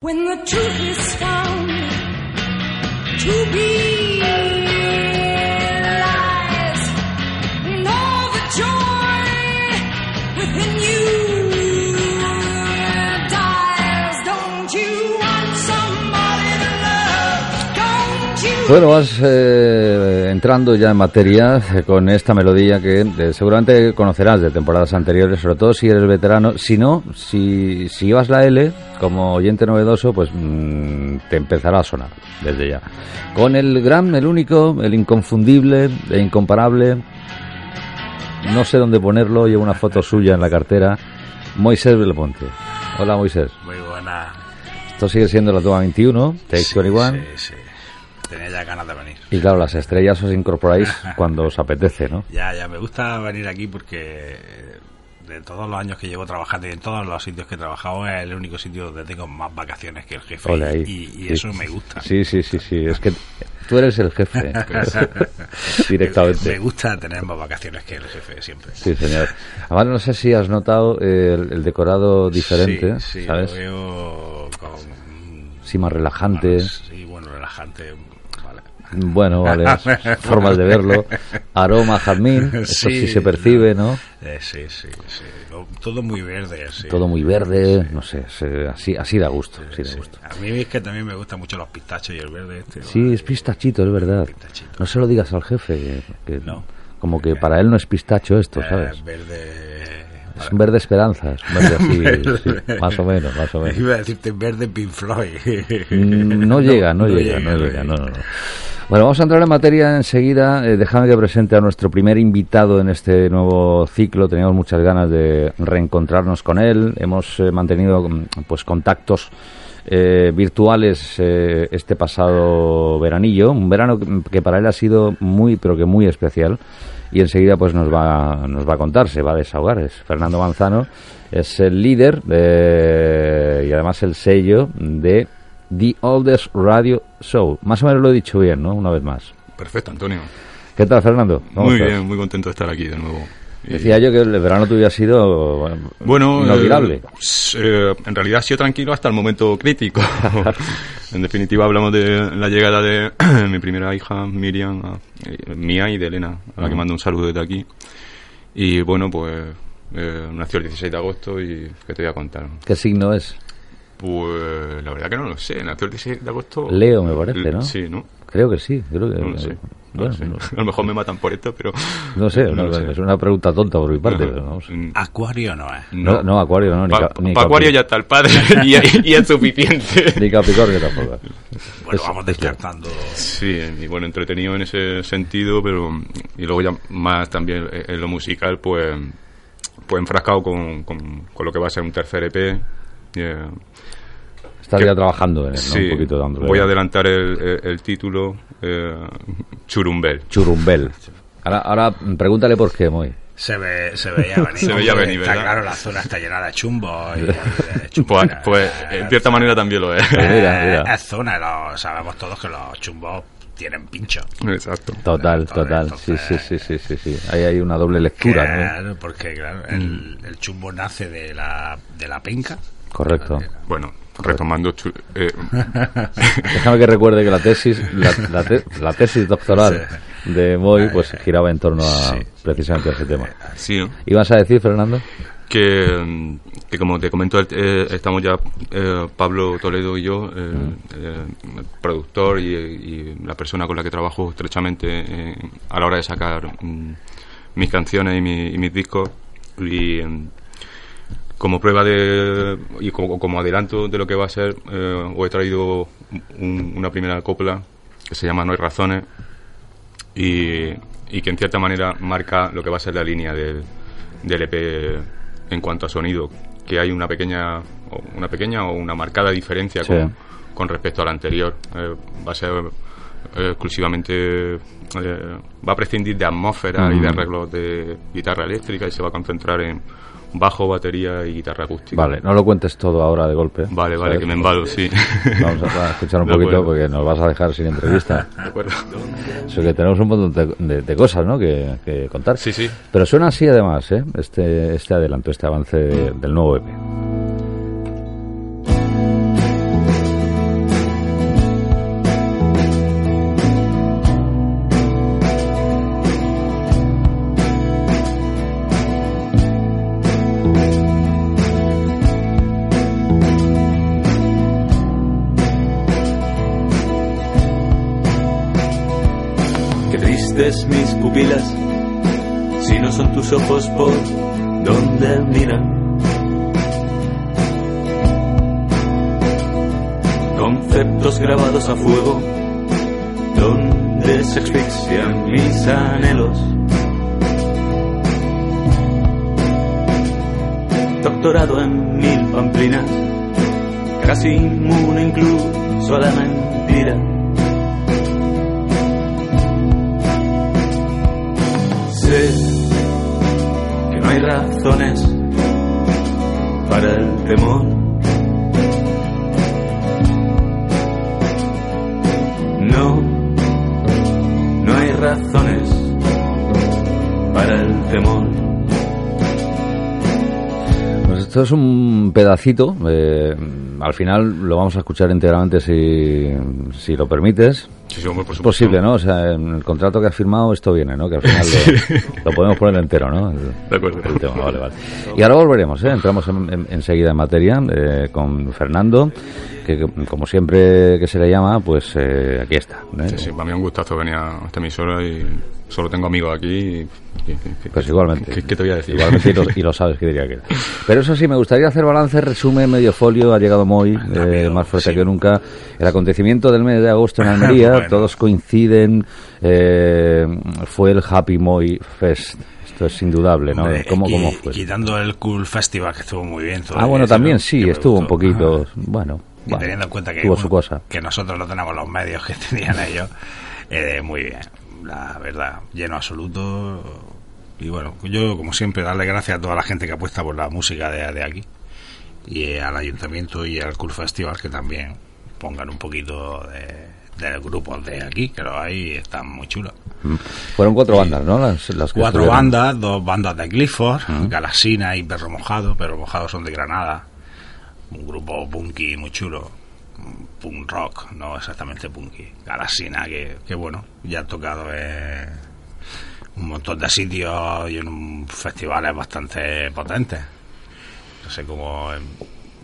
When the truth is found to be lies, and all the joy within you Bueno, vas eh, entrando ya en materia eh, con esta melodía que eh, seguramente conocerás de temporadas anteriores, sobre todo si eres veterano. Si no, si, si llevas la L como oyente novedoso, pues mm, te empezará a sonar desde ya. Con el gran, el único, el inconfundible e incomparable, no sé dónde ponerlo, llevo una foto suya en la cartera, Moisés Belmonte. Hola Moisés. Muy buena. Esto sigue siendo la toma 21, Take 21. Sí, sí. Tenía ya ganas de venir. Y claro, las estrellas os incorporáis cuando os apetece, ¿no? Ya, ya, me gusta venir aquí porque eh, de todos los años que llevo trabajando y en todos los sitios que he trabajado es el único sitio donde tengo más vacaciones que el jefe. Ole ahí. Y, y Sí. eso me gusta. Sí, sí, sí, sí. Es que tú eres el jefe. Directamente. Me gusta tener más vacaciones que el jefe siempre. Sí, señor. Además, no sé si has notado el, el decorado diferente, Sí, sí, ¿sabes? lo veo con... Sí, más relajante. Sí, bueno, relajante. Bueno, vale. Formas de verlo. Aroma jazmín. Eso sí, se percibe, ¿no? Eh, sí, sí, sí. Todo muy verde, sí. Todo muy verde. No sé. se- así, así da gusto. Así da gusto. A mí es que también me gustan mucho los pistachos y el verde este. Sí, es pistachito, es verdad. Pistachito. No se lo digas al jefe. Que, que- No. Como que para él no es pistacho esto, Eh, ¿sabes? verde... Es un verde esperanza. Es un verde así. sí, más o menos, más o menos. Iba a decirte verde Pink Floyd. Mm, No llega, no, llega, no llega, no, no, no. Bueno, vamos a entrar en materia enseguida. Eh, déjame que presente a nuestro primer invitado en este nuevo ciclo. Teníamos muchas ganas de reencontrarnos con él. Hemos eh, mantenido mm, pues contactos eh, virtuales eh, este pasado veranillo, un verano que, que para él ha sido muy, pero que muy especial. Y enseguida pues nos va, nos va a contar, se va a desahogar. Es Fernando Manzano, es el líder de- y además el sello de The Oldest Radio Show. Más o menos lo he dicho bien, ¿no? Una vez más. Perfecto, Antonio. ¿Qué tal, Fernando? ¿Cómo Muy estás? bien, muy contento de estar aquí de nuevo. Decía yo que el verano tuyo ha sido bueno, inolvidable. eh, eh, en realidad ha sido tranquilo hasta el momento crítico. en definitiva, hablamos de la llegada de mi primera hija, Miriam, a- eh, mía y de Elena, a la que mando un saludo desde aquí. Y bueno, pues eh, nació el 16 de agosto y ¿qué te voy a contar? ¿Qué signo es? Pues la verdad que no lo sé, nació el 16 de agosto. Leo, me parece, ¿no? Sí, ¿no? Creo que sí. Creo que, No lo sé. No Bueno, lo sé. no, A lo mejor me matan por esto, pero... no sé, No sé. es una pregunta tonta por mi parte. pero vamos. Mm, Acuario no es. No, no, Acuario no, ni, Pa- Cap- ni pa' Acuario ya está el padre y, y es suficiente. ni Capricornio tampoco. Bueno, vamos descartando. Sí, y bueno, entretenido en ese sentido, pero y luego ya más también en lo musical, pues, pues enfrascado con, con, con lo que va a ser un tercer EP. eh, Estás ya trabajando en él, ¿no? sí, Un poquito dándole. voy a adelantar el, el- el título, eh, Churumbel. Churumbel. Ahora, ahora pregúntale por qué, muy. Se, ve, se veía venir. Se veía venir, Está ¿verdad? claro, la zona está llena de chumbo. Y, de Pues, chumbera. pues en cierta manera también lo es. Pues mira, mira. Es zona, lo sabemos todos que los chumbos tienen pincho. Exacto. Total, Entonces, total. Sí, sí, sí, sí, sí, sí. Ahí hay una doble lectura, ¿no? Claro, porque claro, el, el chumbo nace de la, de la penca. Correcto. Bueno, retomando... eh, Déjame que recuerde que la tesis, la, la te- la tesis doctoral de Moy, pues giraba en torno a Sí. precisamente a ese tema. sí, ¿no? ¿Ibas a decir, Fernando? que, mm, que como te comento, eh, estamos ya eh, Pablo Toledo y yo, eh, eh, el productor y, y la persona con la que trabajo estrechamente eh, a la hora de sacar mm, mis canciones y, mi- y mis discos. Y mm, como prueba de y como, como adelanto de lo que va a ser, eh, os he traído un- una primera copla que se llama No hay razones y, y que en cierta manera marca lo que va a ser la línea del, del EP en cuanto a sonido. que hay una pequeña, o una pequeña o una marcada diferencia Sí. con, con respecto al anterior. Eh, va a ser eh, exclusivamente, eh, va a prescindir de atmósfera y de Mm. arreglos de guitarra eléctrica y se va a concentrar en bajo, batería y guitarra acústica. Vale, no lo cuentes todo ahora de golpe. Vale, vale, que me embalo, sí. Vamos a, escuchar un De poquito acuerdo. porque nos vas a dejar sin entrevista. De acuerdo. Eso que tenemos un montón de, cosas, ¿no? Que, que contar. Sí, sí. Pero suena así además, ¿eh? Este, este adelanto, este avance de- del nuevo EP. Mis pupilas, si no son tus ojos por donde miran. Conceptos grabados a fuego, donde se asfixian mis anhelos. Doctorado en mil pamplinas, casi inmune incluso a la mentira. Que no hay razones para el temor. No, no hay razones esto es un pedacito. eh, al final lo vamos a escuchar íntegramente si, si lo permites. Sí, sí, hombre, por Es posible, ¿no? O sea, en el contrato que has firmado esto viene, ¿no? Que al final lo, lo podemos poner entero, ¿no? El- De acuerdo. el tema, vale, vale. Y ahora volveremos, ¿eh? Entramos en- en- enseguida en materia eh, con Fernando, que que, como siempre que se le llama, pues eh, aquí está. ¿eh? Sí, sí, para mí es un gustazo venir a esta emisora y solo tengo amigos aquí. y- Pues igualmente. ¿Qué, te voy a decir? Igualmente y lo, y lo sabes que diría que. Pero eso sí, me gustaría hacer balance, resumen, medio folio. Ha llegado Moy, eh, Rápido, más fuerte sí. que nunca. El acontecimiento del mes de agosto en Almería, Bueno. todos coinciden. eh, fue el Happy Moy Fest. Esto es indudable, ¿no? Hombre, ¿Cómo, y- cómo fue? Quitando el Cool Festival, que estuvo muy bien. Ah, bueno, también sí, Que estuvo un poquito. Bueno, teniendo en cuenta que, tuvo bueno, su cosa. que nosotros no tenemos los medios que tenían ellos, eh, muy bien, la verdad, lleno absoluto. Y bueno, yo como siempre darle gracias a toda la gente que apuesta por la música de, de aquí y eh, al ayuntamiento y al Cool Festival que también pongan un poquito de, de grupos de aquí, que los hay y están muy chulos. Fueron cuatro bandas, ¿no? Las, las Cuatro estuvieron. bandas, dos bandas de Clifford, Galasina y Perro Mojado. Perro Mojado son de Granada. Un grupo punky muy chulo. Un Punk rock, no exactamente punky. Galasina, que, que bueno, ya han tocado en un montón de sitios y en un festivales bastante potentes. No sé cómo en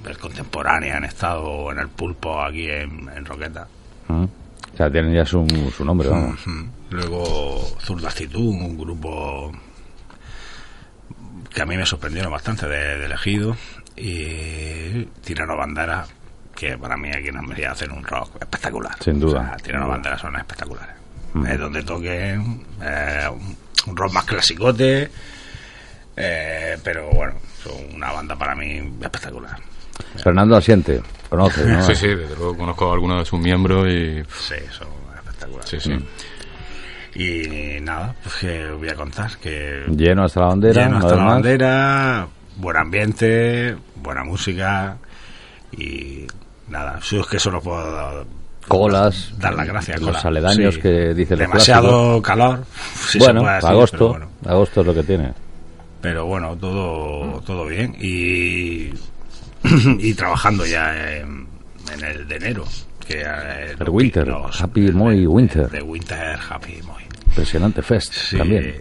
el Contemporánea han estado en el Pulpo aquí en, en Roqueta. Mm. O sea, tienen ya su, su nombre, vamos. Ujú. Luego Zurdacitud, un grupo que a mí me sorprendieron bastante de, de elegido. Y Tirano Bandera, que para mí aquí en Almería hacen un rock espectacular. Sin duda. O sea, Tirano Bandera son espectaculares. Es donde toquen eh, un, rock más clasicote. eh, pero bueno, son una banda para mí espectacular. Fernando Asiente, conoces, ¿no? Sí, sí, desde luego conozco a algunos de sus miembros y. Sí, son espectaculares. Sí, sí. Y nada, pues que os voy a contar que Lleno hasta la bandera, lleno hasta la más. bandera, buen ambiente, buena música y nada, yo es que solo puedo Colas, dar las gracias. los Cola. aledaños Sí. que dicen los Demasiado calor, si se bueno, puede decir, agosto, bueno. agosto es lo que tiene. Pero bueno, todo, todo bien y, y trabajando ya en, en el de enero. Que eh, El Winter, los- Happy Moy Winter. De Winter Happy Moy. Impresionante Fest Sí, también.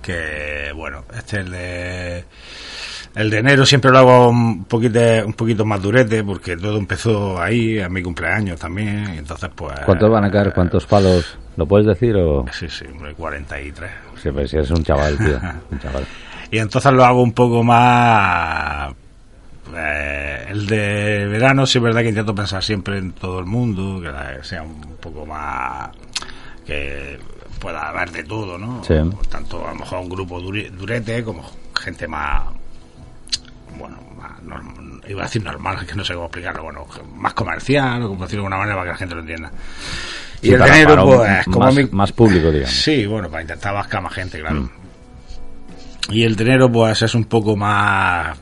que bueno, este es el de el de enero siempre lo hago un poquito un poquito más durete porque todo empezó ahí a mi cumpleaños también y entonces pues ¿Cuántos van a caer? ¿Cuántos palos? ¿Lo puedes decir o...? Sí, sí, hombre, 43. Sí, pues si eres un chaval, tío. Un chaval. Y entonces lo hago un poco más eh, el de verano sí es verdad que intento pensar siempre en todo el mundo, que sea un poco más que pueda haber de todo, ¿no? Sí. Tanto a lo mejor un grupo durete como gente más bueno, más norm- iba a decir normal, que no sé cómo explicarlo, bueno, más comercial, o como decirlo de alguna manera para que la gente lo entienda. Y Sí, el para- dinero, para pues, como más, mi- más público, digamos. Sí, bueno, para intentar abarcar más gente, claro. Mm. Y el dinero, pues es un poco más.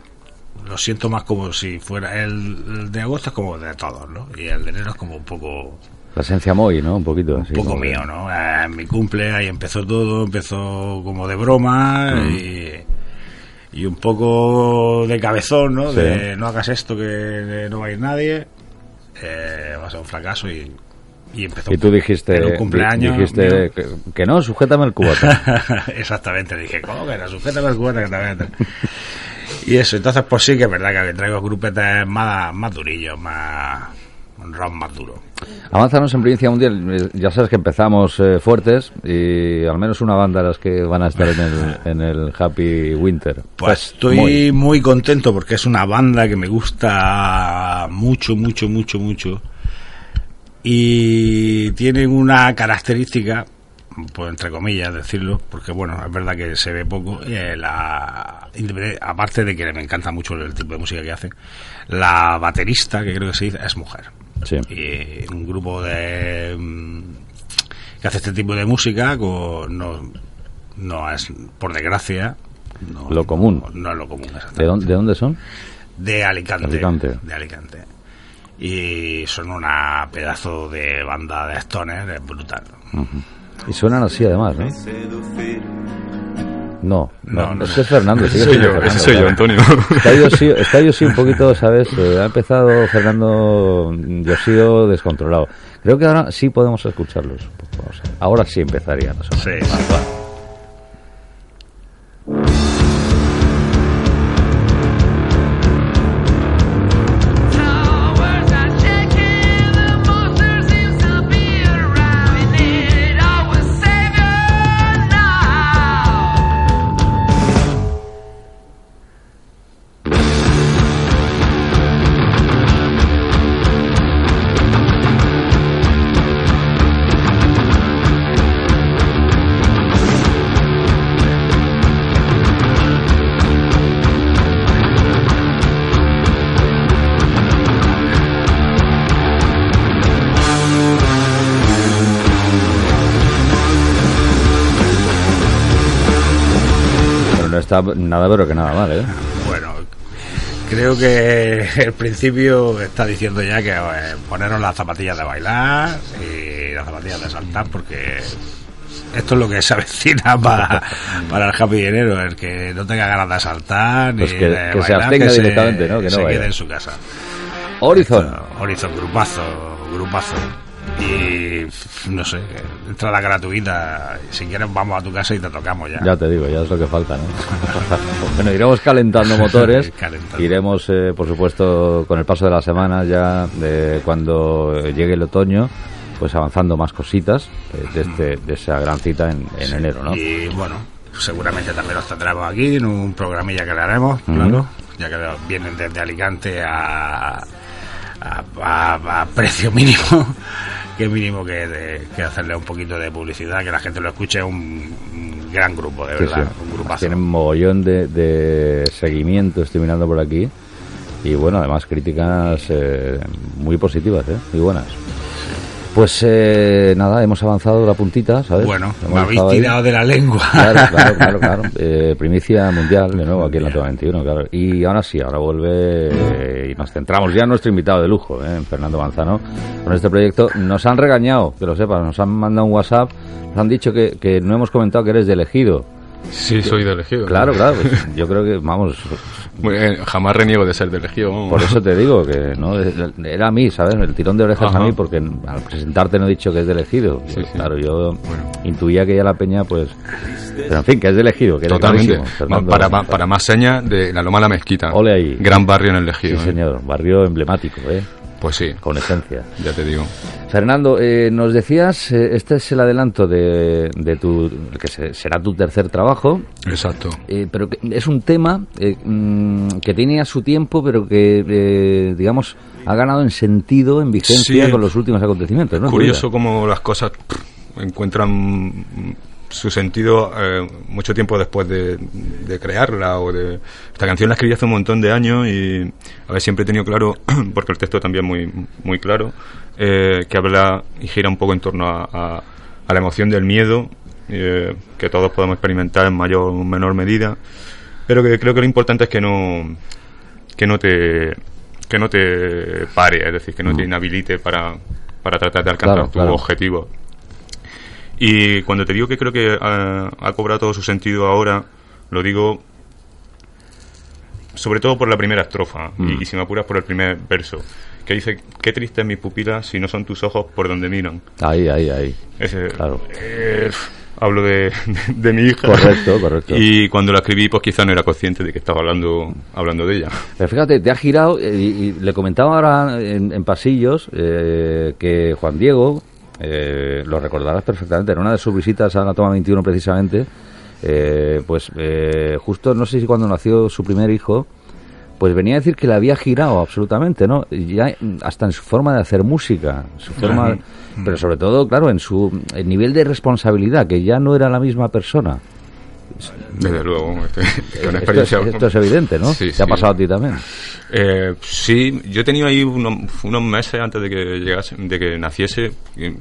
Lo siento más como si fuera. El, el de agosto es como de todos, ¿no? Y el de enero es como un poco. La esencia Moy, ¿no? Un poquito. así, Un poco mío, ¿no? Eh, mi cumple ahí empezó todo, empezó como de broma Mm. y, y un poco de cabezón, ¿no? Sí. De no hagas esto que no va a ir nadie, eh, va a ser un fracaso y, y empezó Y tú dijiste, en un cumpleaños dijiste que, que no, sujétame el cubata. Exactamente, dije, ¿cómo que era? Sujétame el cubata que te voy a meter". Y eso, entonces pues sí que es verdad que traigo grupetes más, más durillos, más un rock más duro. Avanzanos en Provincia Mundial. Ya sabes que empezamos eh, fuertes y al menos una banda de las que van a estar en el, en el Happy Winter. Pues estoy Moy. muy contento porque es una banda que me gusta mucho, mucho, mucho, mucho. Y tienen una característica, pues entre comillas decirlo, porque bueno, es verdad que se ve poco. eh, la, aparte de que me encanta mucho el tipo de música que hacen, la baterista, que creo que se dice, es mujer. Sí. Y un grupo de mm, que hace este tipo de música con- no, no es, por desgracia, no, Lo común. No, no es lo común, ¿De dónde, de dónde son? De Alicante. Alicante. De Alicante. Y son una pedazo de banda de stoner, es brutal. Y suenan así además, ¿no? No, no, No, ese es Fernando. Ese soy yo, Fernando, ese soy yo. Antonio. Está yo, sí, está yo sí un poquito, ¿sabes? Eh, ha empezado Fernando Yosío descontrolado. Creo que ahora sí podemos escucharlos. Vamos a- ahora sí empezaría. Sí, sí. Towers está nada pero que nada mal, ¿eh? Bueno, creo que el principio está diciendo ya que eh, poneros las zapatillas de bailar y las zapatillas de saltar porque esto es lo que se avecina para, para el Happy el que no tenga ganas de saltar Pues ni que- de que se abstenga directamente, ¿no? Que no se vaya. quede en su casa. Horizon. Horizon, grupazo, grupazo. Y no sé, entrada gratuita. Si quieres, vamos a tu casa y te tocamos ya. Ya te digo, ya es lo que falta, ¿no? bueno, iremos calentando motores. Calentando. Iremos, eh, por supuesto, con el paso de la semana ya, de cuando llegue el otoño, pues avanzando más cositas eh, de, este, de esa gran cita en, en enero, ¿no? Y bueno, seguramente también los tendremos aquí en un programilla que le haremos, claro, ya que vienen desde Alicante a, a, a- a precio mínimo. Qué mínimo que, de- que hacerle un poquito de publicidad, que la gente lo escuche. Es un, un gran grupo, de Sí, verdad, sí. un grupazo. Tienen mogollón de, de seguimiento, estoy mirando por aquí. Y bueno, además críticas eh, muy positivas, ¿eh? Muy buenas. Pues eh, nada, hemos avanzado la puntita, ¿sabes? Bueno, Hemos me habéis ahí. tirado de la lengua. Claro, claro, claro, claro. Eh, primicia mundial de nuevo aquí en la Toma 21, claro. Y ahora sí, ahora vuelve eh, y nos centramos ya en nuestro invitado de lujo, eh, Fernando Manzano, con este proyecto. Nos han regañado, que lo sepas, nos han mandado un WhatsApp, nos han dicho que, que no hemos comentado que eres de elegido. Sí, soy de elegido. Claro, claro, pues yo creo que, vamos, Jamás reniego de ser de vamos. por eso te digo que no era a mí, ¿sabes? El tirón de orejas Ajá. a mí, porque al presentarte no he dicho que es de elegido. Sí, Pues, sí. Claro, yo intuía que ya la peña, pues. Pero en fin, que es de elegido, que Totalmente. Fernando. para, ma- para más señas de la Loma la Mezquita. Ole ahí. Gran barrio en el Sí, elegido. ¿eh? señor, barrio emblemático, ¿eh? Pues sí, Con esencia. ya te digo. Fernando, eh, nos decías, eh, este es el adelanto de, de tu, que se- será tu tercer trabajo, Exacto. eh, pero que es un tema eh, mm, que tiene a su tiempo, pero que, eh, digamos, ha ganado en sentido, en vigencia Sí. con los últimos acontecimientos, Curioso cómo las cosas encuentran su sentido eh, mucho tiempo después de, de crearla o de esta canción la escribí hace un montón de años y a ver siempre he tenido claro porque el texto también muy muy claro eh, que habla y gira un poco en torno a, a- a la emoción del miedo eh, que todos podemos experimentar en mayor o menor medida pero que creo que lo importante es que no que no te que no te pare es decir que no te inhabilite para para tratar de alcanzar Claro, tu claro. objetivo y cuando te digo que creo que ha, ha cobrado todo su sentido ahora, lo digo sobre todo por la primera estrofa, y, y si me apuras por el primer verso, que dice, qué triste es mis pupilas si no son tus ojos por donde miran. Ahí, ahí, ahí. Ese, Claro. eh, hablo de, de mi hija. Correcto, correcto. Y cuando la escribí, pues quizá no era consciente de que estaba hablando, hablando de ella. Pero fíjate, te ha girado eh, y, y le comentaba ahora en, en pasillos eh, que Juan Diego, eh, lo recordarás perfectamente, en una de sus visitas a la toma 21 precisamente, eh, pues eh, justo no sé si cuando nació su primer hijo, pues venía a decir que le había girado absolutamente, ¿no? Ya mm, hasta en su forma de hacer música, su forma, pero sobre todo, claro, en su el nivel de responsabilidad, que ya no era la misma persona. Desde luego, este, es una Esto es, experiencia. esto es evidente, ¿no? Sí, ¿Te ha pasado a ti también? Eh, sí, yo he tenido ahí unos, unos meses antes de que llegase, de que naciese, eh,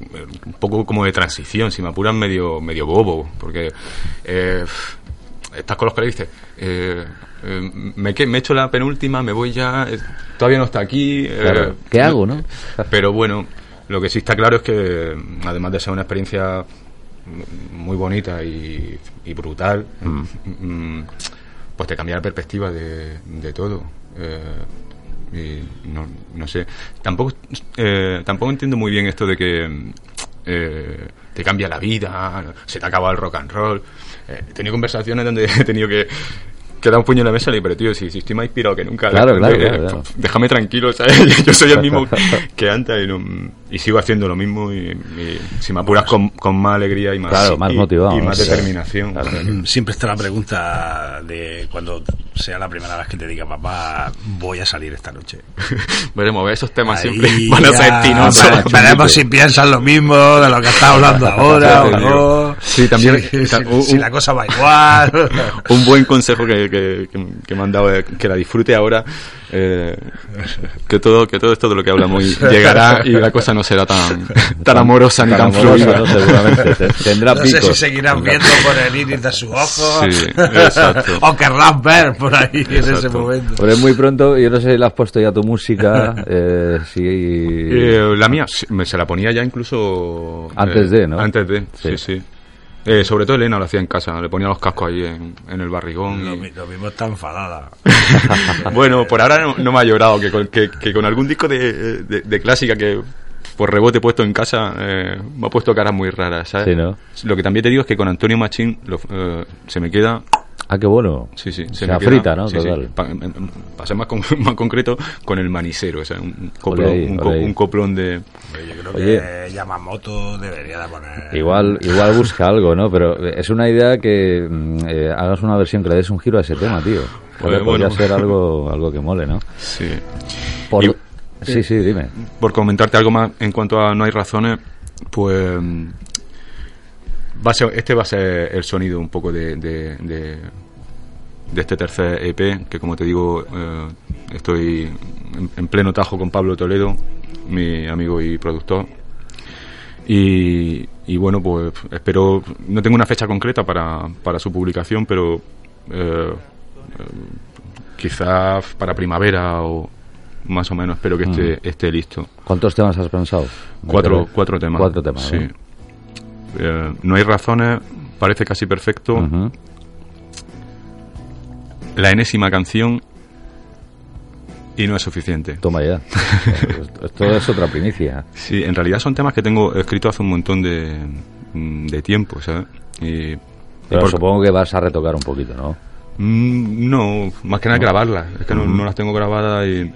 un poco como de transición, si me apuran medio, medio bobo, porque eh, estás con los que le dices, eh, me, me echo la penúltima, me voy ya, todavía no está aquí. Claro. ¿Qué hago, no? Pero bueno, lo que sí está claro es que, además de ser una experiencia muy bonita y, y brutal, mm, pues te cambia la perspectiva de, de todo. Eh, y no, no sé. Tampoco, eh, tampoco entiendo muy bien esto de que eh, te cambia la vida, se te acaba el rock and roll. Eh, he tenido conversaciones donde he tenido que, que dar un puño en la mesa y le digo, pero tío, si, si estoy más inspirado que nunca, Claro, eh, claro, claro, claro. déjame tranquilo, ¿sabes? Yo soy el mismo que antes y, no- y sigo haciendo lo mismo y, y si me apuras con, con más alegría y más, Claro, más motivado, y más determinación. Mm, Siempre está la pregunta de cuando sea la primera vez que te diga papá, voy a salir esta noche. Veremos, esos temas Ahí siempre van a ser vale, Veremos si piensan lo mismo de lo que está hablando ahora o no. Sí, también- Si, si la cosa va igual. un buen consejo que, que, que- que me han dado es que la disfrute ahora eh, que todo que todo esto de lo que hablamos y llegará y la cosa no será tan tan amorosa ni tan, amorosa, fluida ¿no? Seguramente. Te- Tendrá No sé si seguirán viendo por el iris de sus ojos. Sí, exacto. o querrán ver por ahí en ese Exacto. momento. Pero es muy pronto, yo no sé si le has puesto ya tu música, eh, si... Eh, la mía sí, se la ponía ya incluso Antes eh, de, ¿no? antes de Sí. sí sí, Eh, sobre todo Elena lo hacía en casa le ponía los cascos ahí en, en el barrigón Lo, y- mi- lo mismo está enfadada. bueno, por ahora no, no me ha llorado, que con, que, que con algún disco de, de- de clásica que por rebote he puesto en casa eh, me ha puesto caras muy raras, ¿sabes? Sí, ¿no? Lo que también te digo es que con Antonio Machín lo- eh, se me queda... Ah, qué bueno. Sí, sí, Se me queda- frita, ¿no? sí, sí. Total. Pa- para ser más, con- más concreto, con el manicero, o sea, un, coplón, ahí, un, co- un coplón de... Oye, Yo creo Oye. que Yamamoto debería de poner. Igual, igual busca algo, ¿no? Pero es una idea que mm, eh, hagas una versión que le des un giro a ese tema, tío. Podría, podría bueno. ser algo, algo que mole, ¿no? Sí. Por- Y- Sí, sí, dime. por comentarte algo más en cuanto a No hay razones, pues va a ser, este va a ser el sonido un poco de, de, de- de este tercer EP, que como te digo, eh, estoy en, en pleno tajo con Pablo Toledo, mi amigo y productor. Y, y bueno, pues espero, no tengo una fecha concreta para, para su publicación, pero eh, quizás para primavera o más o menos espero que esté, esté listo. ¿Cuántos temas has pensado? Cuatro, cuatro temas. Cuatro temas, sí. ¿no? Eh, no hay razones, parece casi perfecto. La enésima canción y no es suficiente. Toma ya. Esto es otra primicia. Sí, en realidad son temas que tengo escrito hace un montón de, de tiempo, ¿sabes? Y, Pero por- supongo que vas a retocar un poquito, ¿no? Mm, no, más que nada grabarlas. Es que no, no las tengo grabadas y,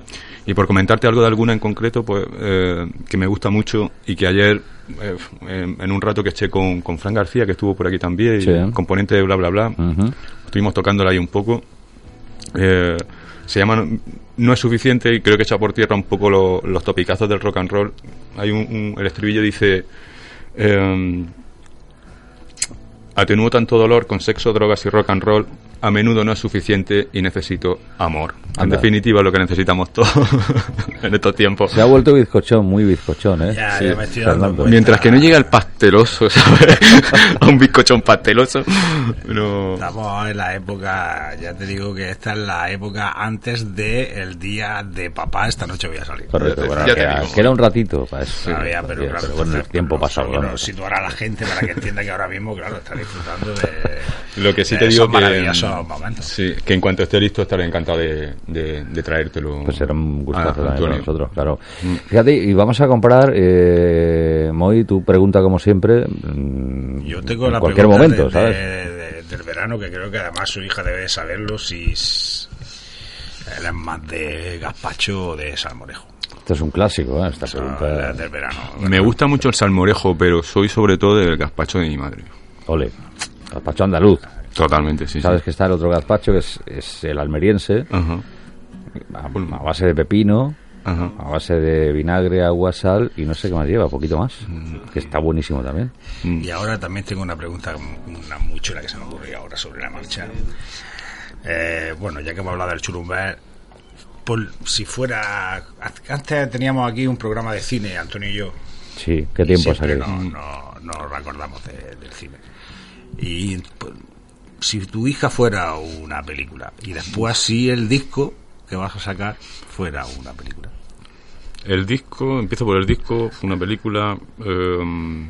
y por comentarte algo de alguna en concreto, pues eh, que me gusta mucho y que ayer, eh, en, en un rato que eché con, con Fran García, que estuvo por aquí también, y Sí. componente de bla bla bla, estuvimos tocándola ahí un poco. Eh, se llama No- es suficiente y creo que echa por tierra un poco lo- los topicazos del rock and roll. Hay un, el estribillo dice. Atenúo tanto dolor con sexo, drogas y rock and roll. A menudo no es suficiente y necesito amor. En Anda. definitiva, lo que necesitamos todos en estos tiempos. Se ha vuelto bizcochón, muy bizcochón, ¿eh? Ya, Sí, ya me estoy dando. Mientras que no llega el pasteloso, ¿sabes? a un bizcochón pasteloso. No. Estamos en la época, ya te digo que esta es la época antes del día de papá, esta noche voy a salir. Correcto, te- bueno, ya te queda, digo. queda un ratito para eso. Todavía, Sí, pero, sí, claro, pero bueno, el tiempo pasa quiero volando. situar a la gente para que entienda que ahora mismo, claro, está disfrutando de, Lo que sí de te digo esos sí, que en cuanto esté listo estaré encantado de, de, de traértelo. Pues será un gustazo a también para nosotros, claro. Fíjate, y vamos a comprar, eh, Moy, tu pregunta como siempre, mm, Yo tengo en la cualquier pregunta momento, de- ¿sabes? de- de- del verano, que creo que además su hija debe de saberlo si s- él es más de gazpacho o de salmorejo. Esto es un clásico, ¿eh? Esta del verano. Me gusta mucho el salmorejo, pero soy sobre todo del gazpacho de mi madre. Ole, gazpacho andaluz. Totalmente, sí. Sabes sí. que está el otro gazpacho, que es, es el almeriense, Ajá, a, a base de pepino, ajá. a base de vinagre, agua, sal y no sé qué más lleva, poquito más, que está buenísimo también. Y ahora también tengo una pregunta, una muy chula que se me ocurrió ahora sobre la marcha. Eh, bueno, ya que hemos hablado del churumbel, por, si fuera... Antes teníamos aquí un programa de cine, Antonio y yo. Sí, qué tiempo aquellos. no, no, acordamos de- del cine. Y pues, si tu hija fuera una película y después si el disco que vas a sacar fuera una película. El disco, empiezo por el disco, una película. em,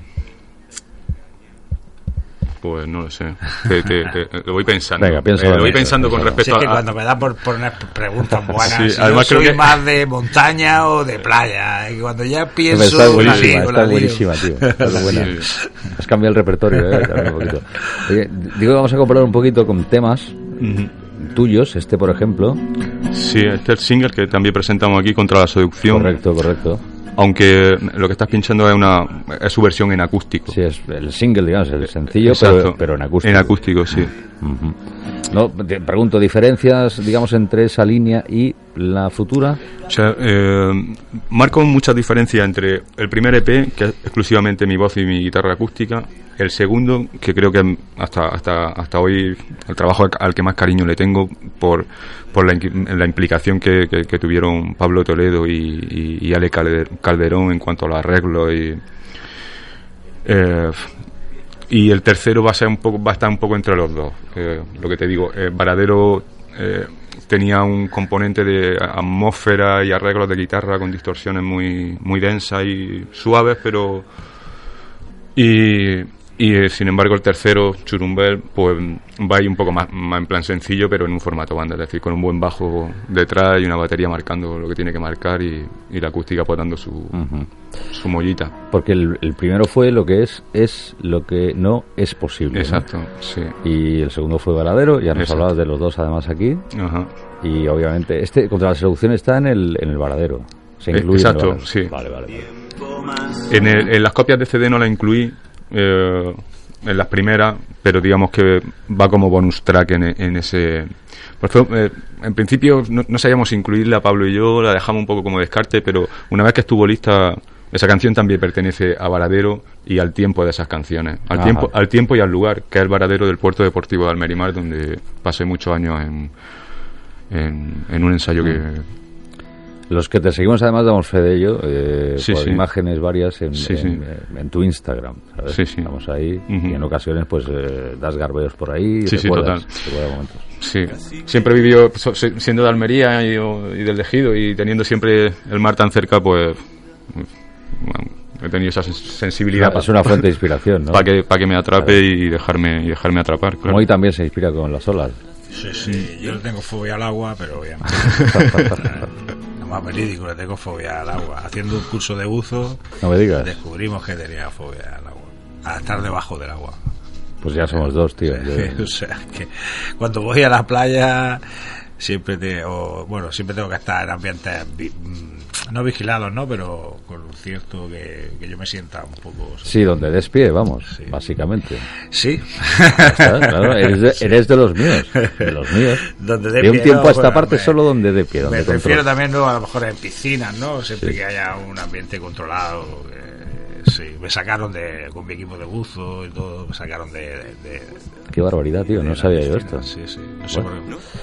pues no lo sé. Te- te- te- lo voy pensando. Venga, piénsalo, Eh, lo voy pensando con respecto Si es que a. cuando me da por poner preguntas buenas, Sí, si además yo creo soy que- más de montaña o de playa. Y cuando ya pienso, está la buenísima, está buenísima, tío. Está buena. Sí. Has cambiado el repertorio, ¿eh? También un poquito. Oye, digo que vamos a comparar un poquito con temas Ujú. tuyos, este por ejemplo. Sí, este es el single que también presentamos aquí contra la seducción. Correcto, correcto. Aunque lo que estás pinchando es una es su versión en acústico. Sí, es el single, digamos, el sencillo, pero, pero en acústico. En acústico, sí. No, te pregunto, ¿diferencias, digamos, entre esa línea y la futura? O sea, eh, marco muchas diferencias entre el primer EP, que es exclusivamente mi voz y mi guitarra acústica, el segundo, que creo que hasta hasta hasta hoy el trabajo al- al que más cariño le tengo por, por la, la implicación que, que- que tuvieron Pablo Toledo y, y, y Ale Calder- Calderón en cuanto a los arreglos y eh, y el tercero va a ser un poco va a estar un poco entre los dos lo que te digo eh, Varadero eh, tenía un componente de atmósfera y arreglos de guitarra con distorsiones muy muy densas y suaves pero y eh, sin embargo el tercero Churumbel pues va ahí un poco más, más en plan sencillo pero en un formato banda es decir con un buen bajo detrás y una batería marcando lo que tiene que marcar y, y la acústica pues dando su, su mollita Porque el, el primero fue lo que es, es lo que no es posible. ¿no? exacto sí Y el segundo fue Varadero, ya nos Exacto. hablabas de los dos además aquí. Ajá. Y obviamente, este contra la seducción está en el, en el Varadero. Se Eh, incluye en el exacto, sí. Vale, vale. vale. En, el- en las copias de CD no la incluí eh, en las primeras, pero digamos que va como bonus track en, en ese. Pues fue, eh, en principio no, no sabíamos incluirla Pablo y yo, la dejamos un poco como descarte, pero una vez que estuvo lista, esa canción también pertenece a Varadero y al tiempo de esas canciones, al Ajá. tiempo, al tiempo y al lugar, que es el Varadero del puerto deportivo de Almerimar, donde pasé muchos años en, en, en un ensayo que, Los que te seguimos además damos fe de ello, eh, Sí, por sí. imágenes varias en, Sí, en, sí. en tu Instagram. ¿sabes? Sí, sí. Estamos ahí Ujú. y en ocasiones pues eh, das garbeos por ahí y Sí, sí, total. momentos. Sí, siempre he vivido, siendo de Almería y, y del Ejido y teniendo siempre el mar tan cerca, pues bueno, he tenido esa sen- sensibilidad es una fuente de inspiración, ¿no? para que, pa' que me atrape y dejarme y dejarme atrapar. claro. Moy también se inspira con las olas. Sí, sí, yo le tengo fobia al agua, pero bien. Lo más verídico, le tengo fobia al agua. Haciendo un curso de buzo, No me digas. descubrimos que tenía fobia al agua. A estar debajo del agua. Pues ya somos dos, tío. Yo- o sea, que cuando voy a la playa siempre te, o, bueno, siempre tengo que estar en ambientes no vigilados, ¿no? Pero con un cierto que, que yo me sienta un poco Sí, donde des pie, vamos, Sí. básicamente. Sí. Claro, eres, de, eres de los míos, de los míos. Donde de un pie, tiempo no, a esta bueno, parte me- solo donde dé pie, donde Me prefiero controles. también, ¿no? A lo mejor en piscinas, ¿no? Siempre Sí. que haya un ambiente controlado, que sí, me sacaron de, con mi equipo de buzo y todo, me sacaron de... Qué barbaridad, tío, no sabía yo esto. Sí, sí, no sé por qué.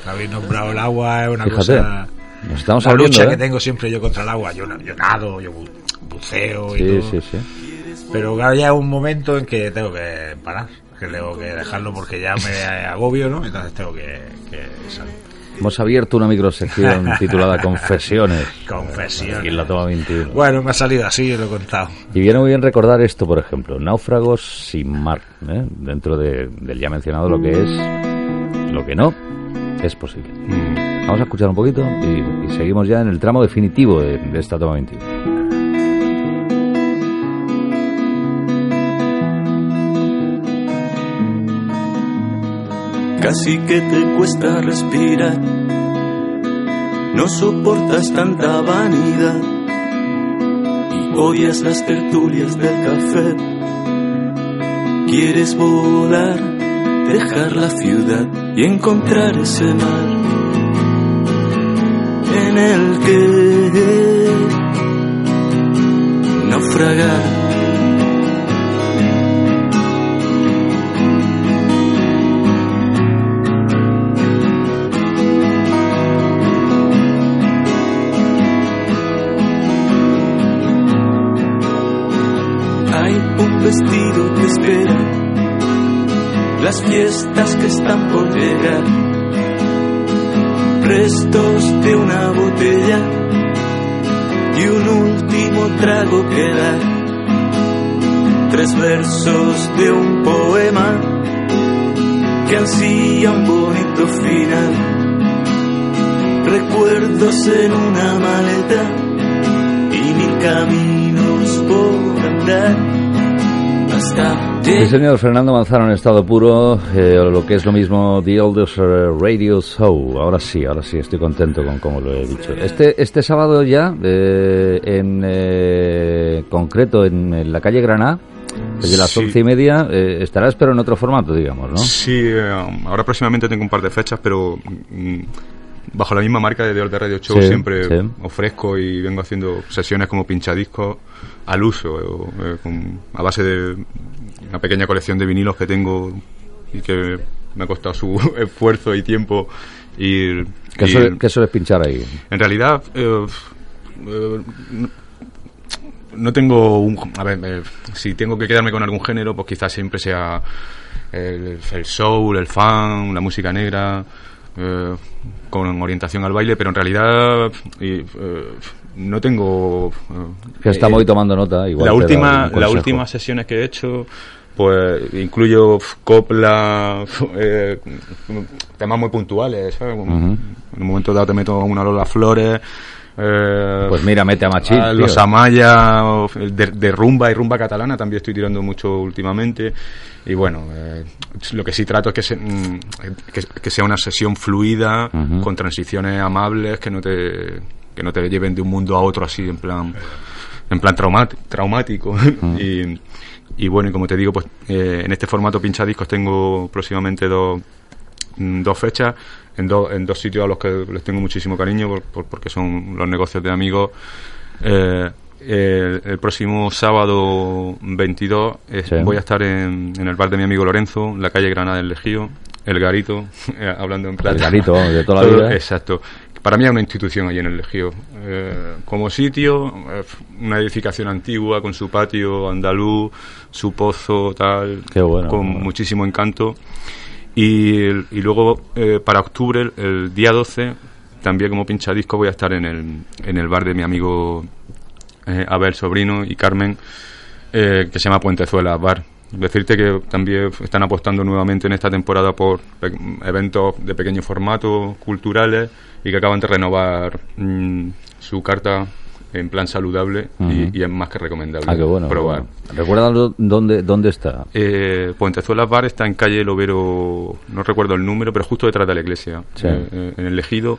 Habéis nombrado el agua, es una Fíjate, cosa... nos estamos la abriendo, lucha ¿eh? que tengo siempre yo contra el agua, yo, yo nado, yo bu- buceo y Sí, todo. sí, sí. Pero claro, ya es un momento en que tengo que parar, que tengo que dejarlo porque ya me agobio, ¿no? Entonces tengo que, que salir. Hemos abierto una microsección titulada Confesiones. Confesión. Y la toma 21. Bueno, me ha salido así, lo he contado. Y viene muy bien recordar esto, por ejemplo, náufragos sin mar, ¿eh? dentro de- del ya mencionado lo que es, lo que no, es posible. Mm. Vamos a escuchar un poquito y, seguimos ya en el tramo definitivo de, de esta toma 21. Casi que te cuesta respirar. No soportas tanta vanidad y odias las tertulias del café. Quieres volar, dejar la ciudad y encontrar ese mar en el que naufragar. Hay un vestido que espera, las fiestas que están por llegar, restos de una botella y un último trago que dar, tres versos de un poema que ansía un bonito final, recuerdos en una maleta y mil caminos por andar hasta Sí, señor Fernando Manzano en estado puro, eh, lo que es lo mismo The Oldest Radio Show. Ahora sí, ahora sí, estoy contento con cómo lo he dicho. Este, este sábado ya, eh, en eh, concreto en, en la calle Granada, desde las Sí. once y media, eh, estarás pero en otro formato, digamos, ¿no? Sí, eh, ahora próximamente tengo un par de fechas, pero mm, bajo la misma marca de The Old Radio Show Sí, siempre sí. ofrezco y vengo haciendo sesiones como pinchadiscos al uso, eh, con- a base de una pequeña colección de vinilos que tengo y que me ha costado su esfuerzo y tiempo ir... ¿Qué, suele- qué sueles pinchar ahí? en realidad, eh, eh, no- tengo un... A ver, eh, si tengo que quedarme con algún género, pues quizás siempre sea el, el soul, el funk, la música negra, eh, con orientación al baile, pero en realidad eh, no tengo... eh, Que estamos hoy tomando nota. Igual la última, las últimas sesiones que he hecho, pues incluyo copla, eh, temas muy puntuales, ¿sabes? En un momento dado te meto una Lola Flores. eh, Pues mira, mete a Machín, a los Amaya, de, de rumba y rumba catalana también estoy tirando mucho últimamente. Y bueno, eh, lo que sí trato es que, se- mm, que, que sea una sesión fluida, con transiciones amables, que no te que no te lleven de un mundo a otro así en plan en plan traumat- traumático y, y bueno y como te digo pues eh, en este formato pinchadiscos tengo próximamente dos mm, dos fechas en, dos en dos sitios a los que les tengo muchísimo cariño por- por- porque son los negocios de amigos Eh, el, el próximo sábado 22 eh, Sí. voy a estar en, en el bar de mi amigo Lorenzo en la calle Granada del Lejío el Garito eh, hablando en plata Garito, vamos, de toda la vida. exacto para mí es una institución allí en el Lejío. Eh, como sitio, eh, una edificación antigua con su patio andaluz, su pozo, tal, Qué bueno, con bueno. muchísimo encanto. Y, y luego, eh, para octubre, el, el día 12, también como pinchadisco voy a estar en el, en el bar de mi amigo eh, Abel Sobrino y Carmen, que se llama Puentezuela Bar. Decirte que también están apostando nuevamente en esta temporada por eventos de pequeño formato, culturales, y que acaban de renovar mm, su carta en plan saludable y- es más que recomendable Ah, qué bueno. qué probar. bueno. ¿Recuerdan dónde, dónde está? Eh, Puentezuela Bar está en calle Lovero, no recuerdo el número, pero justo detrás de la iglesia, Sí. eh, en el Ejido,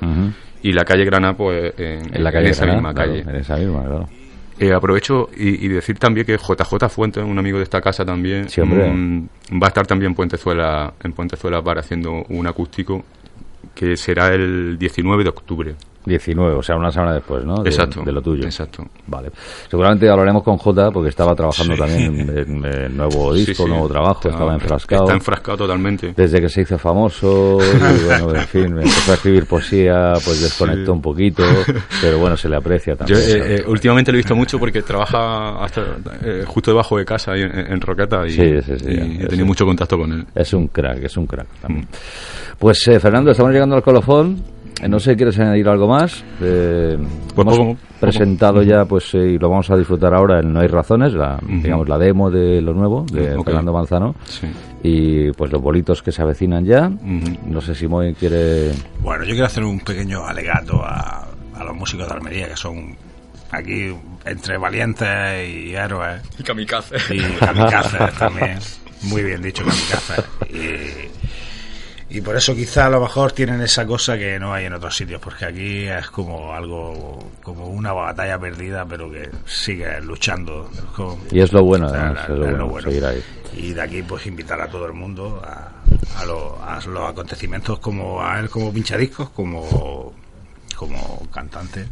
y la calle Grana, pues en, En la calle esa Granada, misma claro, calle. En esa misma, claro. Eh, aprovecho y, y decir también que JJ Fuentes, un amigo de esta casa también, Sí, mm, va a estar también en Puentezuela, en Puentezuela Bar haciendo un acústico que será el 19 de octubre. 19, o sea, una semana después, ¿no? De, Exacto. De lo tuyo. Exacto. Vale. Seguramente hablaremos con Jota porque estaba trabajando Sí. también en, en- nuevo disco, Sí, sí. nuevo trabajo, Está- estaba enfrascado. Está enfrascado totalmente. Desde que se hizo famoso, y bueno, en fin, empezó a escribir poesía, pues desconectó un poquito, pero bueno, se le aprecia Yo también. eh, eh, últimamente lo he visto mucho porque trabaja hasta, eh, justo debajo de casa ahí en, en Roqueta y, Sí, sí, sí, y ya, he tenido mucho contacto con él. Es un crack, es un crack también. Pues eh, Fernando, estamos llegando al colofón. Eh, No sé, ¿quieres añadir algo más? Eh, Pues hemos poco, poco. presentado ya, pues, eh, y lo vamos a disfrutar ahora en No hay razones, la, digamos, la demo de lo nuevo, de. Fernando Manzano, Sí. y pues los bolitos que se avecinan ya. No sé si Moy quiere... Bueno, yo quiero hacer un pequeño alegato a, a los músicos de Almería, que son aquí entre valientes y héroes Y kamikaze. y kamikazes también. Muy bien dicho, kamikazes. Y, y por eso quizá a lo mejor tienen esa cosa que no hay en otros sitios, porque aquí es como algo, como una batalla perdida, pero que sigue luchando. Como- Y es lo bueno, además, es lo bueno, ahí. Y de aquí pues invitar a todo el mundo a, a, lo- a los acontecimientos como a él como pinchadiscos, como, como cantante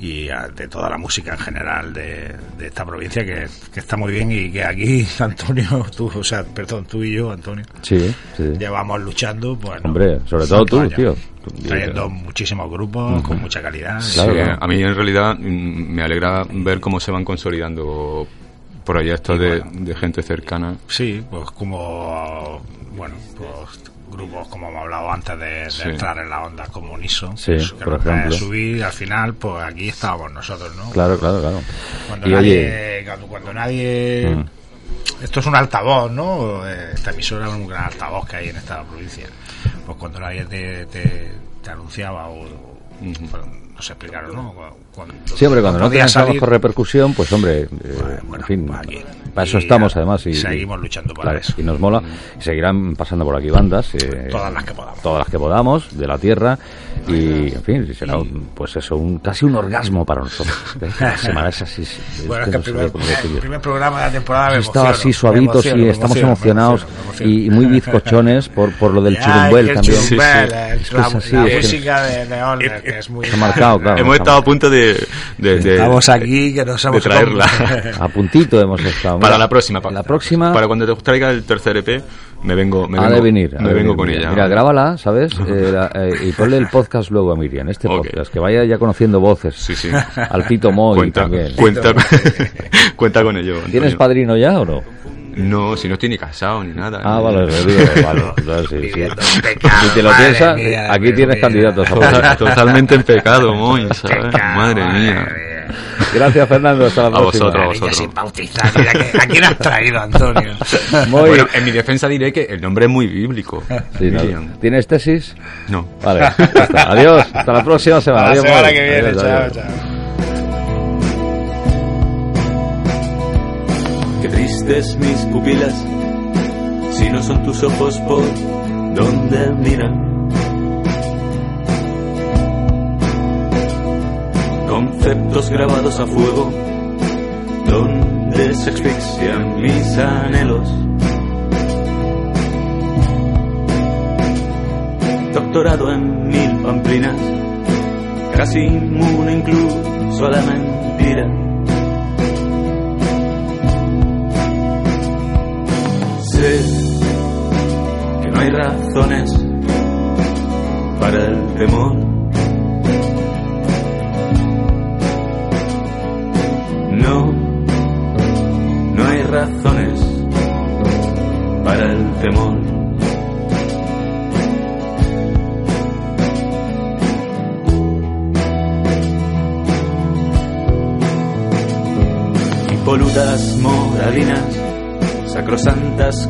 y a- de toda la música en general de, de esta provincia que, que está muy bien y que aquí Antonio, tú, o sea, perdón, tú y yo, Antonio, Sí, sí. llevamos luchando, pues Hombre, sobre todo tú, tío. trayendo muchísimos grupos con mucha calidad. Claro, Sí, claro. A mí en realidad mm, me alegra ver cómo se van consolidando proyectos Y de, bueno. de gente cercana. Sí, pues como, bueno, pues grupos como hemos hablado antes de, de Sí. entrar en la onda como Niso, Sí, pues, que por nos puede ejemplo. subir al final, pues aquí estábamos nosotros, ¿no? Claro, claro, claro. Cuando Y nadie, oye, cuando, cuando nadie, Mm. esto es un altavoz, ¿no? Eh, Esta emisora es un gran altavoz que hay en esta provincia. Pues cuando nadie te, te, te anunciaba o, pues, no sé explicarlo, ¿no? Cuando, Sí, hombre, cuando no podía tienes salir, trabajo repercusión, pues hombre, eh, bueno, en fin, pues aquí. para eso estamos además. Y, seguimos luchando para claro, eso. Y nos mola. Y seguirán pasando por aquí bandas. eh, Todas las que podamos. Todas las que podamos, de la tierra. Y, en fin, será, un- pues eso, un, casi un orgasmo para nosotros. ¿eh? La semana es así. es Bueno, es que no el primer, el primer programa de la temporada me emociono, así y me estamos emociono, emocionados emociono, emociono. y, y muy bizcochones por, por lo del chirumbuel también. chirumbuel, Sí, sí. el- Es que la, es así, la es que- música de, de Olner, que es muy... Marcado, claro. Hemos estado a punto de, de, de- Estamos aquí, que nos de hemos... traerla. A puntito hemos estado. para Mira, la próxima. La próxima Para cuando te traiga el tercer EP, me vengo, me ha vengo, de venir. me de vengo venir, con mira. ella. Mira, grábala, ¿sabes? Eh, la- eh, y ponle el podcast luego a Miriam, este podcast, que vaya ya conociendo voces. Sí, sí. Al Tito Moy cuenta, también. cuenta, cuenta con ello. ¿Tienes padrino ya o no? No, si no ni casado ni nada. Ah, ¿eh? vale, lo digo, vale. entonces sí, sí. Viviendo en pecado, Si te lo madre piensas, mía, aquí tienes mía. candidatos Total- totalmente en pecado, Moy, ¿sabes? Pecado, Madre mía. Gracias, Fernando. Hasta la A próxima. vosotros, a vosotros. sin bautizar, mira que- ¿a quién has traído, Antonio? Muy Bueno, en mi defensa diré que el nombre es muy bíblico. Sí, ¿no? ¿Tienes tesis? No. Vale. Adiós. Hasta la próxima semana. La Adiós, semana Moy. que viene, Adiós, chao, adiós. chao. Qué tristes mis pupilas, si no son tus ojos por donde miran. Conceptos grabados a fuego, donde se asfixian mis anhelos. Doctorado en mil pamplinas, casi inmune incluso a la mentira. Que no hay razones para el temor.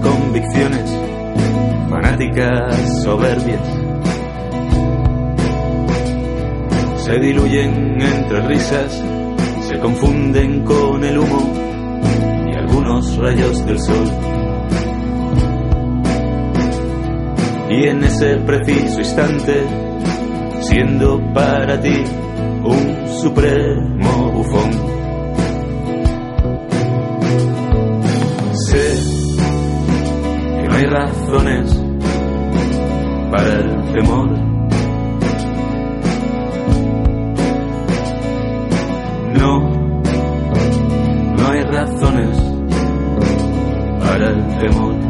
Convicciones, fanáticas soberbias, se diluyen entre risas, se confunden con el humo y algunos rayos del sol. Y en ese preciso instante, siendo para ti un supremo bufón, razones para el temor. No, no hay razones para el temor.